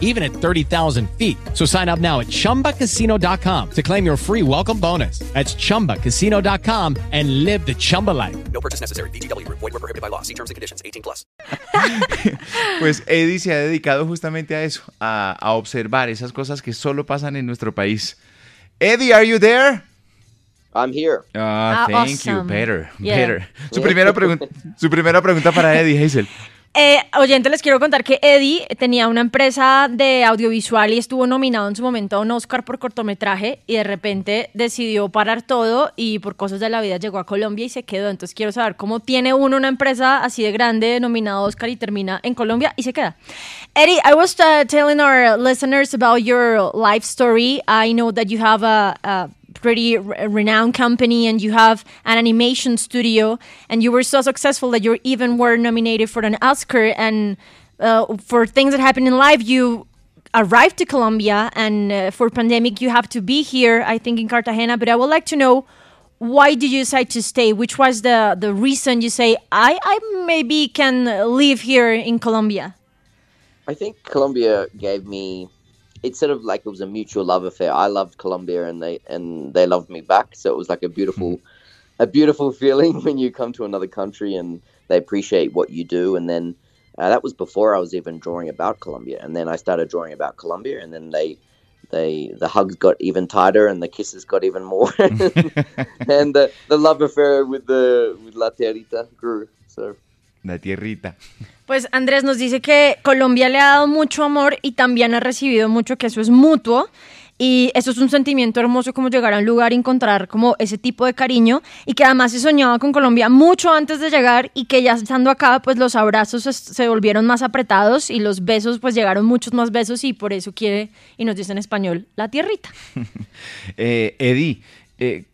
even at 30,000 feet. So sign up now at chumbacasino.com to claim your free welcome bonus. That's chumbacasino.com and live the Chumba life. No purchase necessary. VGW Group. Void were prohibited by law. See terms and conditions. 18 plus. Pues Eddie se ha dedicado justamente a eso, a, a observar esas cosas que solo pasan en nuestro país. Eddie, are you there? I'm here. Ah, Ah, thank you. Better, Yeah. better. Su primera, pregun- su primera pregunta para Eddie Hazel. Eh, oyente, les quiero contar que Eddie tenía una empresa de audiovisual y estuvo nominado en su momento a un Oscar por cortometraje y de repente decidió parar todo y por cosas de la vida llegó a Colombia y se quedó. Entonces quiero saber cómo tiene uno una empresa así de grande nominado Oscar y termina en Colombia y se queda. Eddie, I was uh, telling our listeners about your life story. I know that you have a pretty re- renowned company and you have an animation studio and you were so successful that you even were nominated for an Oscar and uh, for things that happen in life you arrived to Colombia and uh, for pandemic you have to be here I think in Cartagena but I would like to know why did you decide to stay which was the the reason you say I I maybe can live here in Colombia I think Colombia gave me. It's sort of like it was a mutual love affair. I loved Colombia, and they and they loved me back. So it was like a beautiful, a beautiful feeling when you come to another country and they appreciate what you do. And then uh, that was before I was even drawing about Colombia. And then I started drawing about Colombia, and then they, they the hugs got even tighter and the kisses got even more, and the the love affair with the with La Tierrita grew. So. La tierrita. Pues Andrés nos dice que Colombia le ha dado mucho amor y también ha recibido mucho, que eso es mutuo. Y eso es un sentimiento hermoso como llegar a un lugar y encontrar como ese tipo de cariño y que además se soñaba con Colombia mucho antes de llegar y que ya estando acá pues los abrazos se volvieron más apretados y los besos pues llegaron muchos más besos y por eso quiere y nos dice en español la tierrita. Eh, Eddie, eh,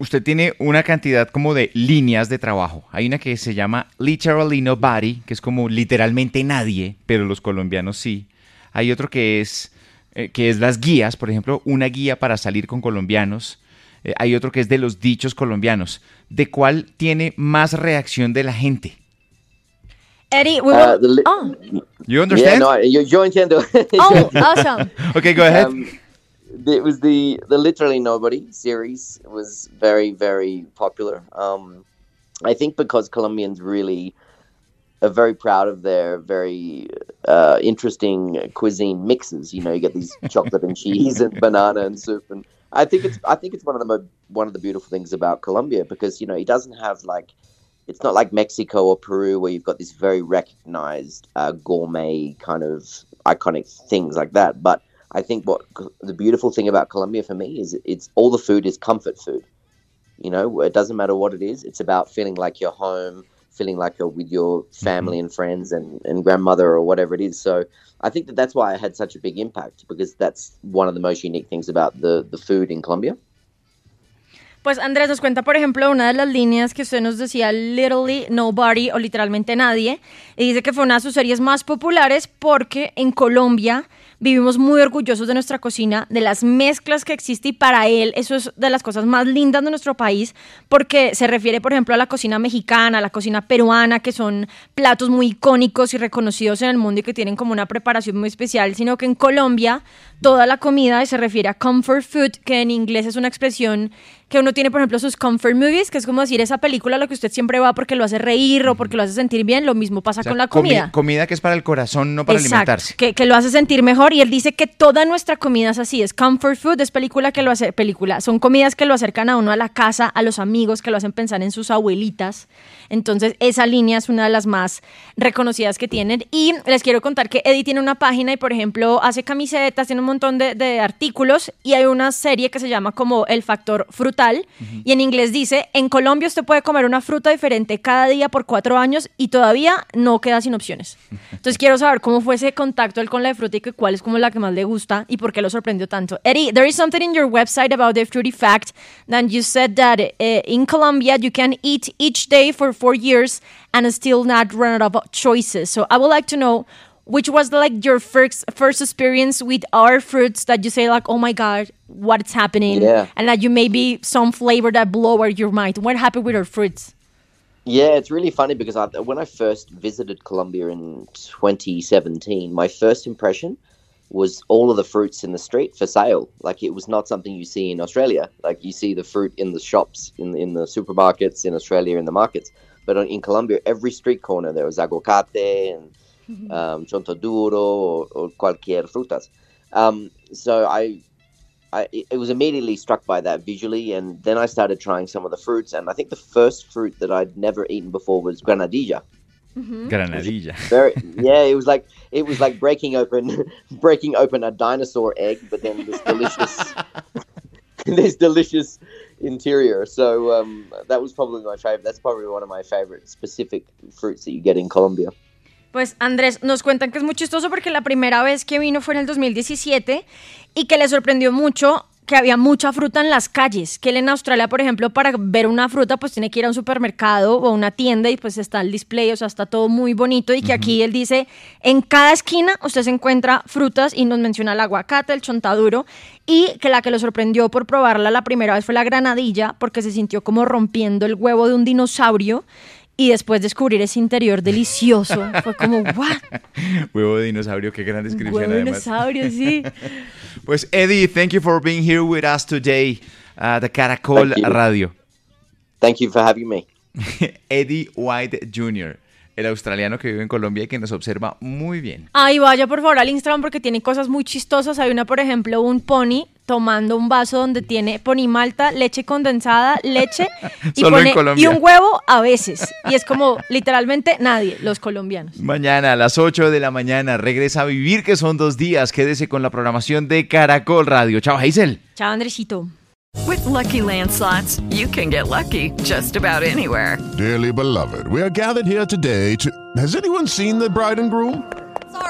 usted tiene una cantidad como de líneas de trabajo. Hay una que se llama Literally Nobody, que es como literalmente nadie, pero los colombianos sí. Hay otro que es, eh, que es las guías, por ejemplo, una guía para salir con colombianos. Eh, hay otro que es de los dichos colombianos. ¿De cuál tiene más reacción de la gente? Eddie, we Uh, will... oh, You Yeah, understand? no, yo, yo entiendo. oh, awesome. Okay, go ahead. Um, it was the the literally nobody series was very very popular. Um, I think because Colombians really are very proud of their very uh, interesting cuisine mixes. You know, you get these chocolate and cheese and banana and soup, and I think it's I think it's one of the mo- one of the beautiful things about Colombia because you know it doesn't have like it's not like Mexico or Peru where you've got this very recognized uh, gourmet kind of iconic things like that. But I think what the beautiful thing about Colombia for me is it's all the food is comfort food. You know, it doesn't matter what it is. It's about feeling like you're home, feeling like you're with your mm-hmm. family and friends and, and grandmother or whatever it is. So I think that that's why I had such a big impact because that's one of the most unique things about the, the food in Colombia. Pues Andrés nos cuenta, por ejemplo, una de las líneas que usted nos decía, literally nobody o literalmente nadie, y dice que fue una de sus series más populares porque en Colombia vivimos muy orgullosos de nuestra cocina, de las mezclas que existe y para él eso es de las cosas más lindas de nuestro país porque se refiere, por ejemplo, a la cocina mexicana, a la cocina peruana, que son platos muy icónicos y reconocidos en el mundo y que tienen como una preparación muy especial, sino que en Colombia toda la comida se refiere a comfort food, que en inglés es una expresión que uno tiene, por ejemplo, sus comfort movies, que es como decir esa película a la que usted siempre va porque lo hace reír o porque lo hace sentir bien, lo mismo pasa O sea, con la comi- comida. comida que es para el corazón, no para Exacto, alimentarse. Que, que lo hace sentir mejor y él dice que toda nuestra comida es así, es comfort food, es película que lo hace, película, son comidas que lo acercan a uno a la casa, a los amigos, que lo hacen pensar en sus abuelitas. Entonces esa línea es una de las más reconocidas que tienen y les quiero contar que Eddie tiene una página y por ejemplo hace camisetas, tiene un montón de, de artículos y hay una serie que se llama como El Factor Y en inglés dice, en Colombia usted puede comer una fruta diferente cada día por cuatro años y todavía no queda sin opciones. Entonces quiero saber cómo fue ese contacto él con la fruta y cuál es como la que más le gusta y por qué lo sorprendió tanto. Eddie, there is something in your website about the fruity fact that you said that uh, in Colombia you can eat each day for four years and still not run out of choices. So I would like to know which was like your first first experience with our fruits that you say like, oh my god, what's happening? Yeah. And that you maybe some flavor that blow your mind. What happened with our fruits? Yeah, it's really funny because I, when I first visited Colombia in 2017, my first impression was all of the fruits in the street for sale. Like it was not something you see in Australia. Like you see the fruit in the shops, in in the supermarkets in Australia, in the markets. But in Colombia, every street corner there was aguacate and um, chontaduro or, or cualquier frutas. Um, so I, I, it was immediately struck by that visually, and then I started trying some of the fruits. And I think the first fruit that I'd never eaten before was granadilla. Granadilla. Very, yeah, it was like it was like breaking open, breaking open a dinosaur egg, but then this delicious, this delicious interior. So um, that was probably my favorite. That's probably one of my favorite specific fruits that you get in Colombia. Pues Andrés, nos cuentan que es muy chistoso porque la primera vez que vino fue en el 2017 y que le sorprendió mucho que había mucha fruta en las calles, que él en Australia, por ejemplo, para ver una fruta pues tiene que ir a un supermercado o a una tienda y pues está el display, o sea, está todo muy bonito y que aquí él dice, en cada esquina usted se encuentra frutas y nos menciona el aguacate, el chontaduro y que la que lo sorprendió por probarla la primera vez fue la granadilla porque se sintió como rompiendo el huevo de un dinosaurio y después descubrir ese interior delicioso fue como, ¿what? Huevo de dinosaurio, qué gran descripción Huevo de además. dinosaurio, sí. Pues Eddie, thank you for being here with us today at the Caracol Thank. Radio. Thank you for having me. Eddie White Jr., el australiano que vive en Colombia y que nos observa muy bien. Ay, vaya por favor al Instagram porque tiene cosas muy chistosas. Hay una, por ejemplo, un pony tomando un vaso donde tiene pony malta, leche condensada, leche y, Solo pone- y un huevo a veces. Y es como literalmente nadie, los colombianos. Mañana a las 8 de la mañana regresa a vivir, que son dos días. Quédese con la programación de Caracol Radio. Chao, Hazel. Chao, Andresito. With Lucky Land slots, you can get lucky just about anywhere. Dearly beloved, we are gathered here today to. Has anyone seen the bride and groom?